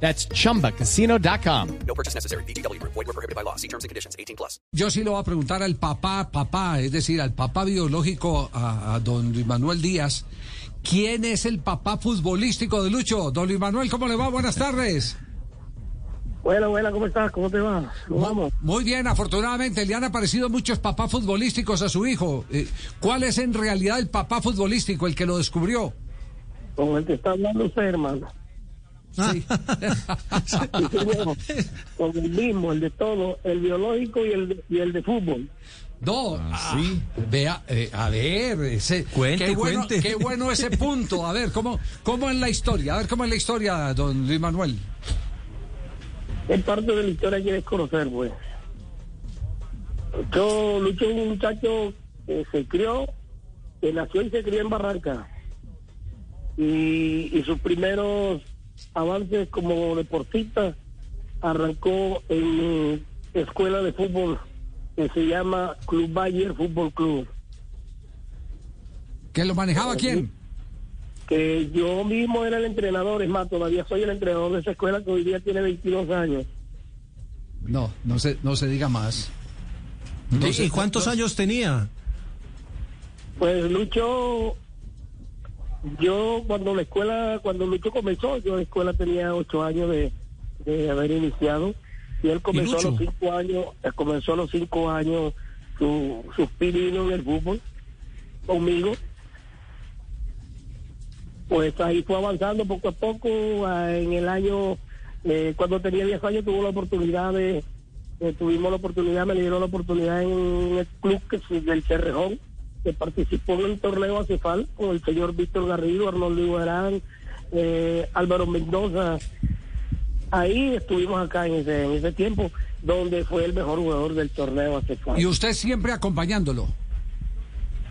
That's chumbacasino.com. No purchase necessary. BGW. Void were prohibited by law. See terms and conditions. 18 plus. Yo sí lo voy a preguntar al papá, papá, es decir, al papá biológico, a, a don Luis Manuel Díaz. ¿Quién es el papá futbolístico de Lucho? Don Luis Manuel, ¿cómo le va? Buenas tardes. Buena, buena, ¿cómo estás? ¿Cómo te va? ¿Cómo vamos? Muy bien, afortunadamente le han aparecido muchos papás futbolísticos a su hijo. Eh, ¿Cuál es en realidad el papá futbolístico, el que lo descubrió? Con el que está hablando usted, hermano. Sí. Sí, señor. Con el mismo, el de todo, el biológico y el de, y el de fútbol. No, ah, vea, eh, a ver, ese, Cuente, qué, bueno, cuente. qué bueno ese punto. A ver, ¿cómo, ¿cómo es la historia? A ver, ¿cómo es la historia, don Luis Manuel? Es parte de la historia que quieres conocer, pues. Yo, Lucho es un muchacho que se crió, que nació y se crió en Barranca. Y, y sus primeros avances como deportista arrancó en escuela de fútbol que se llama Club Bayer Fútbol Club. ¿Que lo manejaba quién? que yo mismo era el entrenador, es más, todavía soy el entrenador de esa escuela que hoy día tiene 22 años. No, no se, no se diga más. No ¿Y se- cuántos no- años tenía? Pues Lucho, yo cuando la escuela, cuando Lucho comenzó, yo en la escuela tenía 8 años de, de haber iniciado y él comenzó a los 5 años, él comenzó a los 5 años su, sus pininos en el fútbol conmigo. Pues ahí fue avanzando poco a poco. En el año, eh, cuando tenía 10 años, tuvo la oportunidad de, eh, tuvimos la oportunidad, me dieron la oportunidad en el club que del Cerrejón, que participó en el torneo Acefal con el señor Víctor Garrido, Arnoldo Iguarán, eh, Álvaro Mendoza. Ahí estuvimos acá en ese, en ese tiempo, donde fue el mejor jugador del torneo Acefal. Y usted siempre acompañándolo.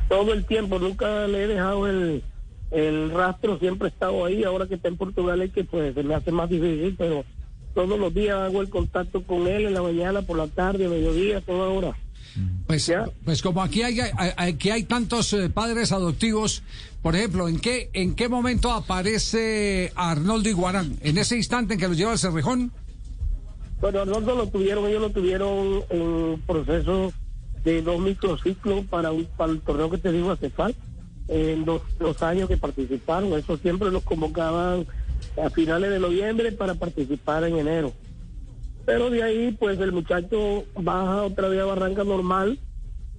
todo el tiempo, nunca le he dejado el, el rastro, siempre he estado ahí, ahora que está en Portugal es que pues se me hace más difícil, pero todos los días hago el contacto con él en la mañana, por la tarde, mediodía, toda hora. Pues, Ya. pues como aquí hay, aquí hay tantos eh, padres adoptivos, por ejemplo, ¿en qué, ¿en qué momento aparece Arnoldo Iguarán? ¿En ese instante en que lo lleva al Cerrejón? Bueno, Arnoldo lo tuvieron, ellos lo tuvieron en proceso de dos microciclos para, un, para el torneo que te digo hace falta, en dos, dos años que participaron, eso siempre los convocaban a finales de noviembre para participar en enero. Pero de ahí, pues el muchacho baja otra vez a Barranca normal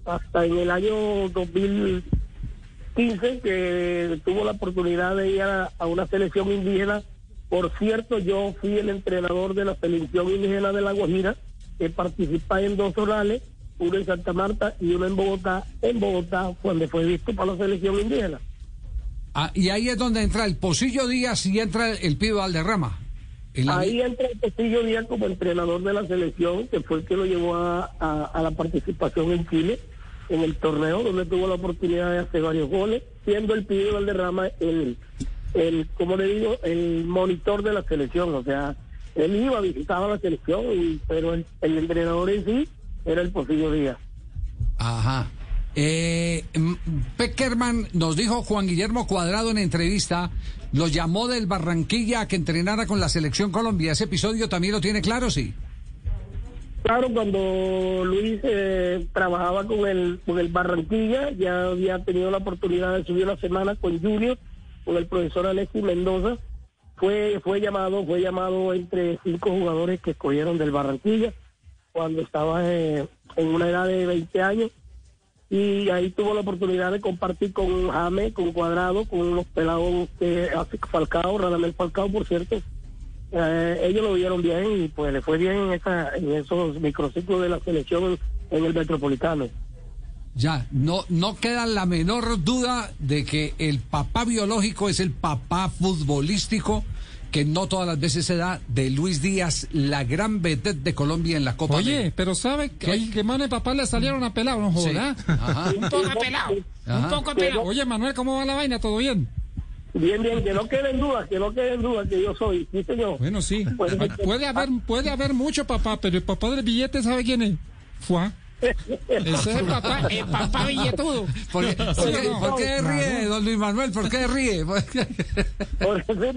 hasta en el año 2015 que tuvo la oportunidad de ir a, una selección indígena. Por cierto, yo fui el entrenador de la selección indígena de La Guajira, que participa en dos orales, uno en Santa Marta y uno en Bogotá. En Bogotá, donde fue visto para la selección indígena. Ah, y ahí es donde entra el Pocillo Díaz y entra el Pido Valderrama. En la- Ahí entra el Castillo Díaz como entrenador de la selección, que fue el que lo llevó a, a- a la participación en Chile, en el torneo, donde tuvo la oportunidad de hacer varios goles, siendo el Pido Valderrama el, el, como le digo, el monitor de la selección. O sea, él iba, visitaba la selección, y- pero el, el entrenador en sí era el Pocillo Díaz. Ajá. Eh, mm, Peckerman nos dijo Juan Guillermo Cuadrado en entrevista, lo llamó del Barranquilla a que entrenara con la selección Colombia. ¿Ese episodio también lo tiene claro, sí? Claro, cuando Luis eh, trabajaba con el, con el Barranquilla, ya había tenido la oportunidad de subir una semana con Junior, con el profesor Alexis Mendoza. Fue, fue llamado, fue llamado entre cinco jugadores que escogieron del Barranquilla cuando estaba eh, en una edad de 20 años. Y ahí tuvo la oportunidad de compartir con James, con Cuadrado, con los pelados que hace Falcao, Radamel Falcao, por cierto, eh, ellos lo vieron bien y pues le fue bien en, esa, en esos microciclos de la selección en el Metropolitano. Ya, no, no queda la menor duda de que el papá biológico es el papá futbolístico que no todas las veces se da de Luis Díaz, la gran vedette de Colombia en la Copa Oye, pero ¿sabe que, ay, que mano y papá le salieron a pelado? No Sí. joda. Ajá. Un poco pelado. Ajá. Un poco pelado. Oye, Manuel, ¿cómo va la vaina? ¿Todo bien? Bien, bien, que no queden dudas, que no queden dudas que yo soy, sí señor. Bueno, sí. Pues, Puede haber, puede haber mucho papá, pero el papá del billete, ¿sabe quién es? Fua. Ese es el papá, el papá billetudo. ¿Por qué, por qué- por qué ríe, don Luis Manuel? ¿Por qué ríe? Porque,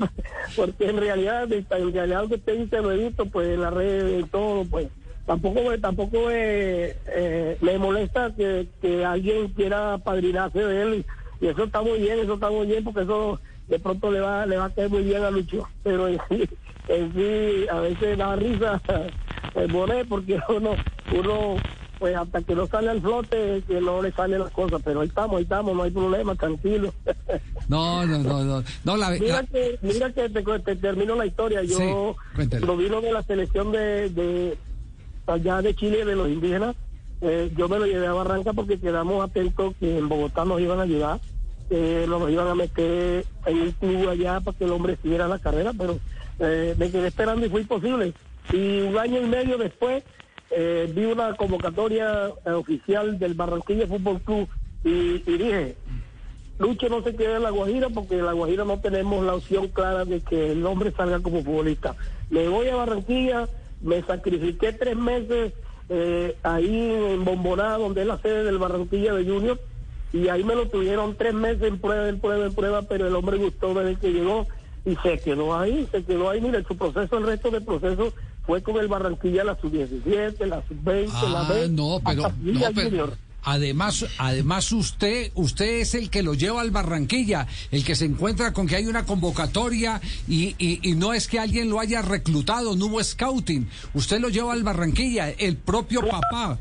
porque en realidad, en realidad lo que usted dice lo he visto pues en las redes y todo, pues tampoco tampoco me, eh, me molesta que, que alguien quiera padrinarse de él y, y eso está muy bien, eso está muy bien porque eso de pronto le va le va a caer muy bien a Lucho, pero en sí, en sí a veces da risa el Bonet porque uno uno pues hasta que no sale al flote que no le salen las cosas, pero ahí estamos, ahí estamos, no hay problema, tranquilo. No, no, no, no. no la, Mira la- que, mira que te, te termino la historia. Yo, Sí, vino de la selección de, de allá de Chile, de los indígenas. eh, yo me lo llevé a Barranca porque quedamos atentos que en Bogotá nos iban a ayudar. eh, nos iban a meter en un club allá para que el hombre siguiera la carrera, pero eh, me quedé esperando y fue imposible. Y un año y medio después eh, vi una convocatoria eh, oficial del Barranquilla Fútbol Club y, dije, Lucho no se queda en La Guajira porque en La Guajira no tenemos la opción clara de que el hombre salga como futbolista. Me voy a Barranquilla, me sacrifiqué tres meses eh, ahí en Bomboná, donde es la sede del Barranquilla de Junior, y ahí me lo tuvieron tres meses en prueba, en prueba, en prueba, pero el hombre gustó desde que llegó y se quedó ahí, se quedó ahí. Mira, su proceso, el resto del proceso fue con el Barranquilla, la sub-17, la sub-20, la Ah, B. no, pero, hasta no, Villa pero Junior. además, además usted, usted es el que lo lleva al Barranquilla, el que se encuentra con que hay una convocatoria y, y, y no es que alguien lo haya reclutado, no hubo scouting, usted lo lleva al Barranquilla, el propio papá.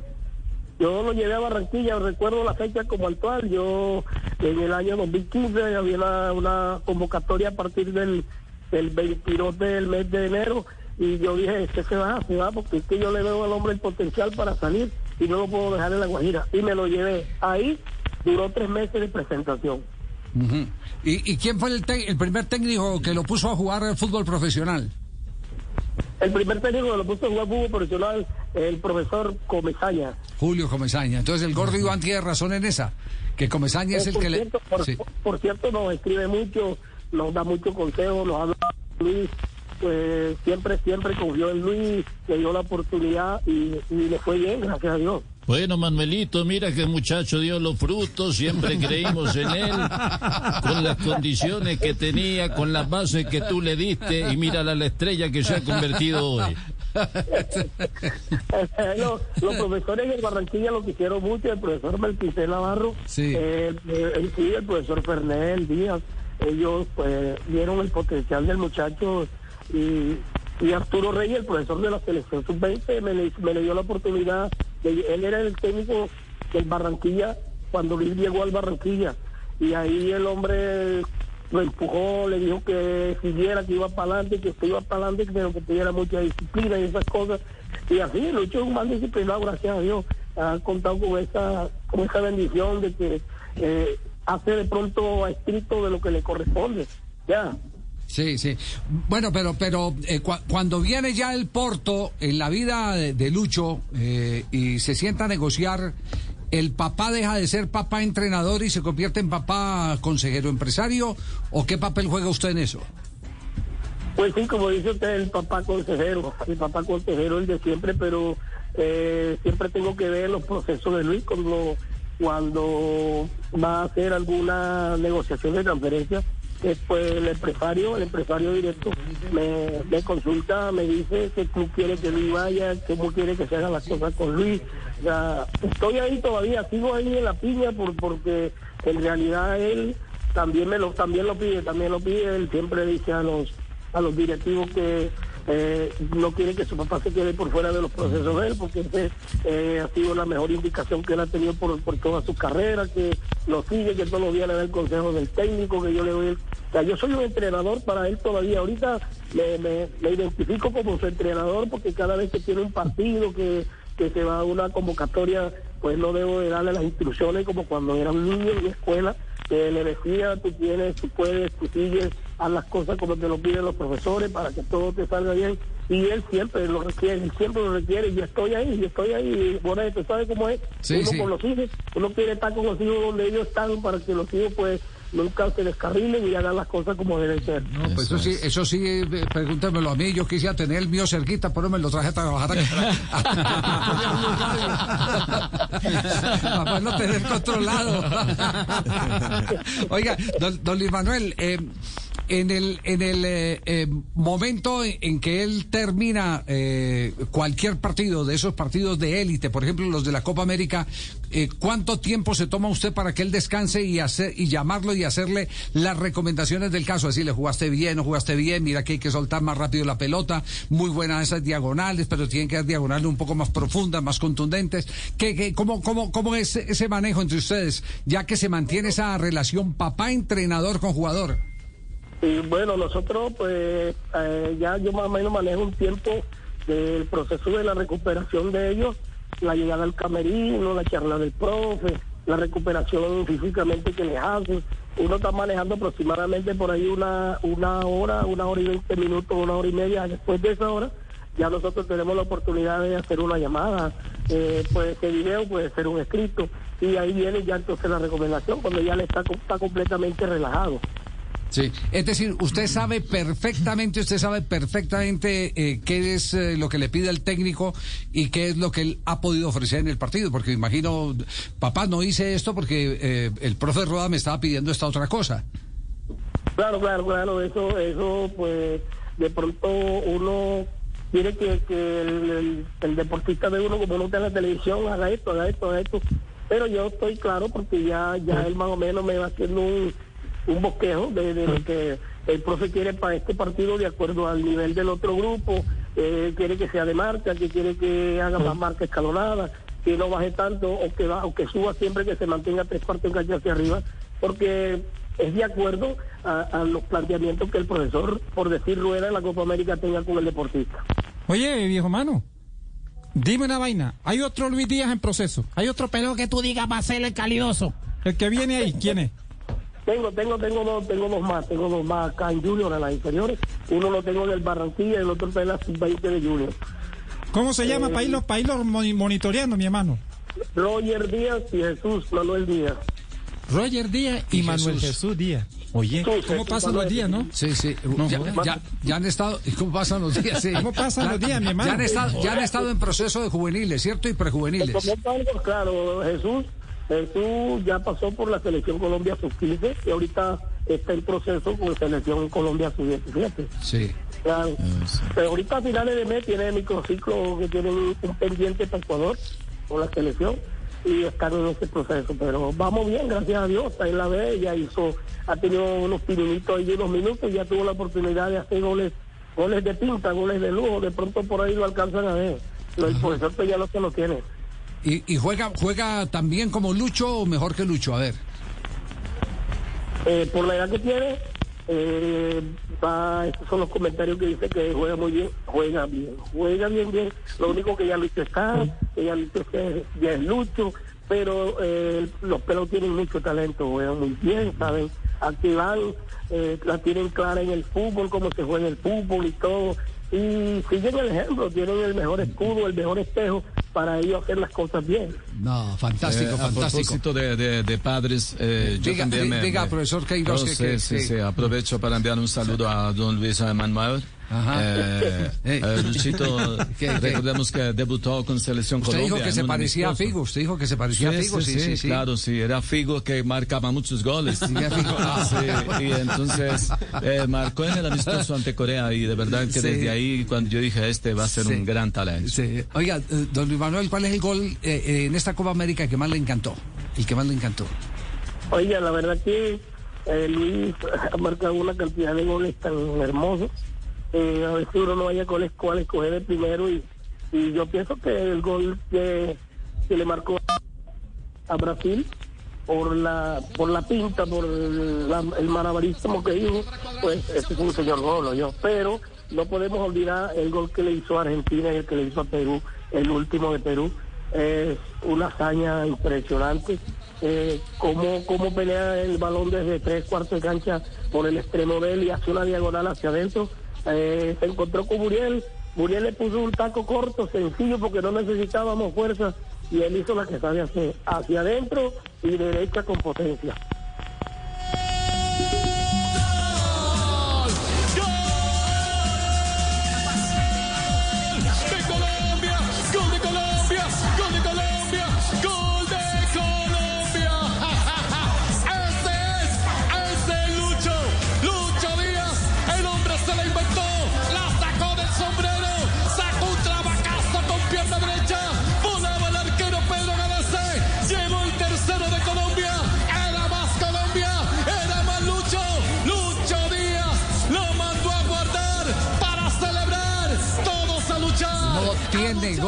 Yo lo llevé a Barranquilla, recuerdo la fecha como actual. Yo en el año 2015 había una, una convocatoria a partir del, del 22 del mes de enero y yo dije, este se va, se va, porque es que yo le veo al hombre el potencial para salir y no lo puedo dejar en la Guajira. Y me lo llevé. Ahí duró tres meses de presentación. ¿Y, y quién fue el, el primer técnico que lo puso a jugar al fútbol profesional? El primer técnico que lo puso a jugar fútbol profesional, el profesor Comesaña. Julio Comesaña. Entonces el gordo Iván tiene razón en esa, que Comesaña es el por, que le... por, Sí. por cierto, nos escribe mucho, nos da mucho consejo, nos habla Luis, pues siempre, siempre confió en Luis, le dio la oportunidad y, y le fue bien, gracias a Dios. Bueno, Manuelito, mira que el muchacho dio los frutos, siempre creímos en él, con las condiciones que tenía, con las bases que tú le diste, y mira la estrella que se ha convertido hoy. los, los profesores en Barranquilla lo quisieron mucho, el profesor Melquisé Navarro, Sí. eh, el, el- sí, el profesor Fernel Díaz, ellos pues vieron el potencial del muchacho y, y Arturo Reyes, el profesor de la selección sub-20, me, le- dio la oportunidad, de- él era el técnico del Barranquilla cuando Luis llegó al Barranquilla y ahí el hombre lo empujó, le dijo que siguiera, que iba para adelante, que iba para adelante, pero que tuviera mucha disciplina y esas cosas. Y así, Lucho es un mal disciplinado, gracias a Dios. Ha contado con esa, con esa bendición de que eh, hace de pronto a estricto de lo que le corresponde. Ya. Sí, sí. Bueno, pero pero eh, cua- cuando viene ya el Porto en la vida de, de Lucho eh, y se sienta a negociar, ¿el papá deja de ser papá entrenador y se convierte en papá consejero empresario? ¿O qué papel juega usted en eso? Pues sí, como dice usted, el papá consejero, el papá consejero, el de siempre, pero eh, siempre tengo que ver los procesos de Luis cuando, cuando va a hacer alguna negociación de transferencia. Después el empresario, el empresario directo, me, consulta, me dice que tú quieres que Luis vaya, cómo quiere que se hagan las cosas con Luis. O sea, estoy ahí todavía, sigo ahí en la piña por, porque en realidad él también me lo también lo pide, también lo pide, él siempre dice a los a los directivos que eh, no quiere que su papá se quede por fuera de los procesos de él, porque ese eh, ha sido la mejor indicación que él ha tenido por, por toda su carrera, que lo sigue, que todos los días le da el consejo del técnico, que yo le doy. O sea, yo soy un entrenador para él todavía. Ahorita me, me, me identifico como su entrenador porque cada vez que tiene un partido, que, que se va a una convocatoria, pues no debo de darle las instrucciones como cuando era un niño en la escuela, que le decía, tú tienes, tú puedes, tú sigues, haz las cosas como te lo piden los profesores para que todo te salga bien. Y él siempre lo requiere, siempre lo requiere. Y yo estoy ahí, yo estoy ahí. Bueno, tú sabes cómo es. Sí, uno sí. con los hijos, uno quiere estar con los hijos donde ellos están para que los hijos, pues, nunca se descarrilen y hagan las cosas como deben ser. No, pues eso, sí, eso sí, eh, pregúntemelo a mí. Yo quisiera tener el mío cerquita, pero me lo traje a trabajar aquí. Para no tener controlado. Oiga, don, don Luis Manuel, eh, en el, en el eh, eh, momento en, que él termina eh, cualquier partido de esos partidos de élite, por ejemplo los de la Copa América, eh, ¿cuánto tiempo se toma usted para que él descanse y hacer y llamarlo y hacerle las recomendaciones del caso? Decirle, jugaste bien, no jugaste bien, mira que hay que soltar más rápido la pelota, muy buenas esas diagonales, pero tienen que ser diagonales un poco más profundas, más contundentes. ¿Qué, qué, cómo, cómo, ¿Cómo es ese manejo entre ustedes, ya que se mantiene esa relación papá-entrenador con jugador? Y bueno, nosotros pues eh, ya yo más o menos manejo un tiempo del proceso de la recuperación de ellos, la llegada al camerino, la charla del profe, la recuperación físicamente que les hacen. Uno está manejando aproximadamente por ahí una, una hora, una hora y veinte minutos, una hora y media. Después de esa hora ya nosotros tenemos la oportunidad de hacer una llamada, eh, puede ser video, puede ser un escrito, y ahí viene ya entonces la recomendación cuando ya le está, está completamente relajado. Sí, es decir, usted sabe perfectamente, usted sabe perfectamente eh, qué es eh, lo que le pide el técnico y qué es lo que él ha podido ofrecer en el partido, porque imagino, papá, no hice esto porque eh, el profe Roda me estaba pidiendo esta otra cosa. Claro, claro, claro, eso, eso, pues, de pronto uno quiere que, que el, el- el deportista de uno, como uno está en la televisión, haga esto, haga esto, haga esto. Pero yo estoy claro porque ya, ya él más o menos me va haciendo un, un bosquejo de, lo que el profe quiere para este partido de acuerdo al nivel del otro grupo. Eh, quiere que sea de marca, que quiere que haga más marca escalonada, que no baje tanto o que, va, o que suba siempre que se mantenga tres cuartos en cancha hacia arriba, porque es de acuerdo a, a los planteamientos que el profesor, por decir rueda en la Copa América, tenga con el deportista. Oye, viejo mano, dime una vaina. Hay otro Luis Díaz en proceso. Hay otro peleo que tú digas va a ser el calidoso. El que viene ahí, ¿quién es? Tengo, tengo, tengo dos, tengo dos más, tengo dos más acá en Junior, en las inferiores. Uno lo tengo en el Barranquilla y el otro está en la sub-20 de Junior. ¿Cómo se llama? Para irlo, pa' irlo moni- monitoreando, mi hermano. Roger Díaz y Jesús Manuel Díaz. Roger Díaz y, Y Manuel Jesús. Jesús Díaz. Oye, ¿cómo pasan los días, no? Sí, sí. ya, ya- ya han estado. ¿y ¿Cómo pasan los días? Sí. ¿Cómo pasan los días, mi hermano? Ya han, estado, ya han estado en proceso de juveniles, ¿cierto? Y prejuveniles. claro, Jesús, Jesús ya pasó por la selección Colombia sub-15 y ahorita está en proceso con selección Colombia sub-17. Sí. Claro. Pero ahorita a finales de mes tiene microciclo que tienen un, pendiente para Ecuador con la selección y están en ese proceso. Pero vamos bien, gracias a Dios. Está en la B, ya hizo, ha tenido unos pininitos ahí de unos minutos y ya tuvo la oportunidad de hacer goles, goles de pinta, goles de lujo. De pronto por ahí lo alcanzan a ver. Pero el profesor pues ya no se lo tiene. ¿Y, y juega, juega también como Lucho o mejor que Lucho? A ver. Eh, por la edad que tiene, eh, estos son los comentarios que dice que juega muy bien, juega bien, juega bien, bien. Lo único que ya Lucho está, que ya Lucho es, ya es Lucho, pero eh, los pelos tienen mucho talento, juegan muy bien, saben activar, eh, la tienen clara en el fútbol, cómo se juega el fútbol y todo. Y siguen el ejemplo, tienen el mejor escudo, el mejor espejo para ellos hacer las cosas bien. No, fantástico, Eh, a fantástico. propósito de, de- de padres, eh, yo Diga- también di- me, diga, me- profesor Queiroz, Oh, que- sí, que- sí, que- sí, aprovecho para enviar un saludo a don Luis Manuel. Ajá. Eh, Eh. Luchito, ¿Qué- qué? recordemos que debutó con Selección Usted Colombia. dijo que se parecía a. Figo. Usted dijo que se parecía a Figo. Sí, sí, sí. claro, sí, era Figo que marcaba muchos goles. Sí, a Figo. Sí, y entonces eh, marcó en el amistoso ante Corea y de verdad que Sí. desde ahí cuando yo dije este va a ser Sí. un gran talento. Sí. Oiga, eh, don Luis Manuel, ¿cuál es el gol eh, eh, en esta Copa América que más le encantó? El que más le encantó. Oiga, la verdad que eh, Luis ha marcado una cantidad de goles tan hermosos. Eh, a veces uno no vaya con el cual escoger el primero y, yo pienso que el gol que, que le marcó a Brasil por la por la pinta, por el, la- el que hizo, pues ese es un señor gol, yo. Pero no podemos olvidar el gol que le hizo a Argentina y el que le hizo a Perú, el último de Perú. Es una hazaña impresionante eh, cómo, cómo pelea el balón desde tres cuartos de cancha por el extremo de él y hace una diagonal hacia adentro. Eh, se encontró con Muriel, Muriel le puso un taco corto, sencillo, porque no necesitábamos fuerza y él hizo la que sabe hacer, hacia adentro y derecha con potencia.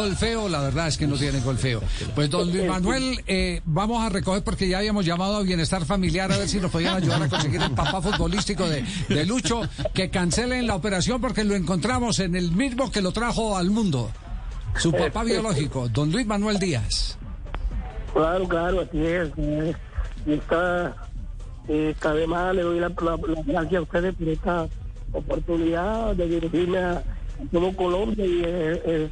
Gol feo, la verdad es que no tiene gol feo. Pues don Luis Manuel, eh, vamos a recoger porque ya habíamos llamado a Bienestar Familiar a ver si nos podían ayudar a conseguir el papá futbolístico de, de Lucho, que cancelen la operación porque lo encontramos en el mismo que lo trajo al mundo. Su papá biológico, don Luis Manuel Díaz. Claro, claro, así es. Y está, eh, está de más, le doy la, la, la gracias a ustedes por esta oportunidad de dirigirme a, a todo Colombia y eh, eh,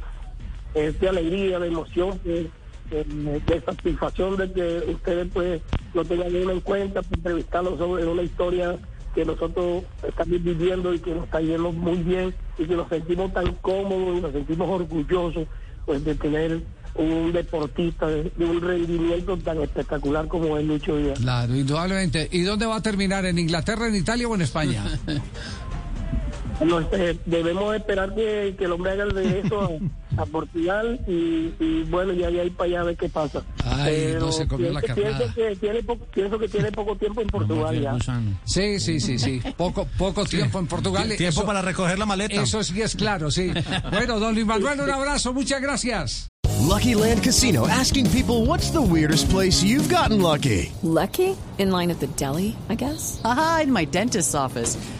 es de alegría, de emoción, de, de- de satisfacción de que ustedes pues lo tengan en cuenta, para entrevistarlos sobre una historia que nosotros estamos viviendo y que nos está yendo muy bien y que nos sentimos tan cómodos y nos sentimos orgullosos pues de tener un deportista de, de un rendimiento tan espectacular como es Lucho Díaz. Claro, indudablemente. ¿Y dónde va a terminar? ¿En Inglaterra, en Italia o en España? No, eh, debemos esperar que, que el hombre haga el regreso a, Portugal y, y bueno, ya de ahí para allá a ver qué pasa. Ay, no se comió la pienso, carnada. pienso que tiene po- pienso que tiene poco tiempo en Portugal ya. Sí, sí, sí, sí. Poco, poco tiempo en Portugal. Tiempo Eso- para recoger la maleta. Eso sí es claro, sí. Bueno, don Luis Manuel, un abrazo, muchas gracias. Lucky Land Casino asking people what's the weirdest place you've gotten lucky? Lucky? In line at the deli, I guess? Aha, in my dentist's office.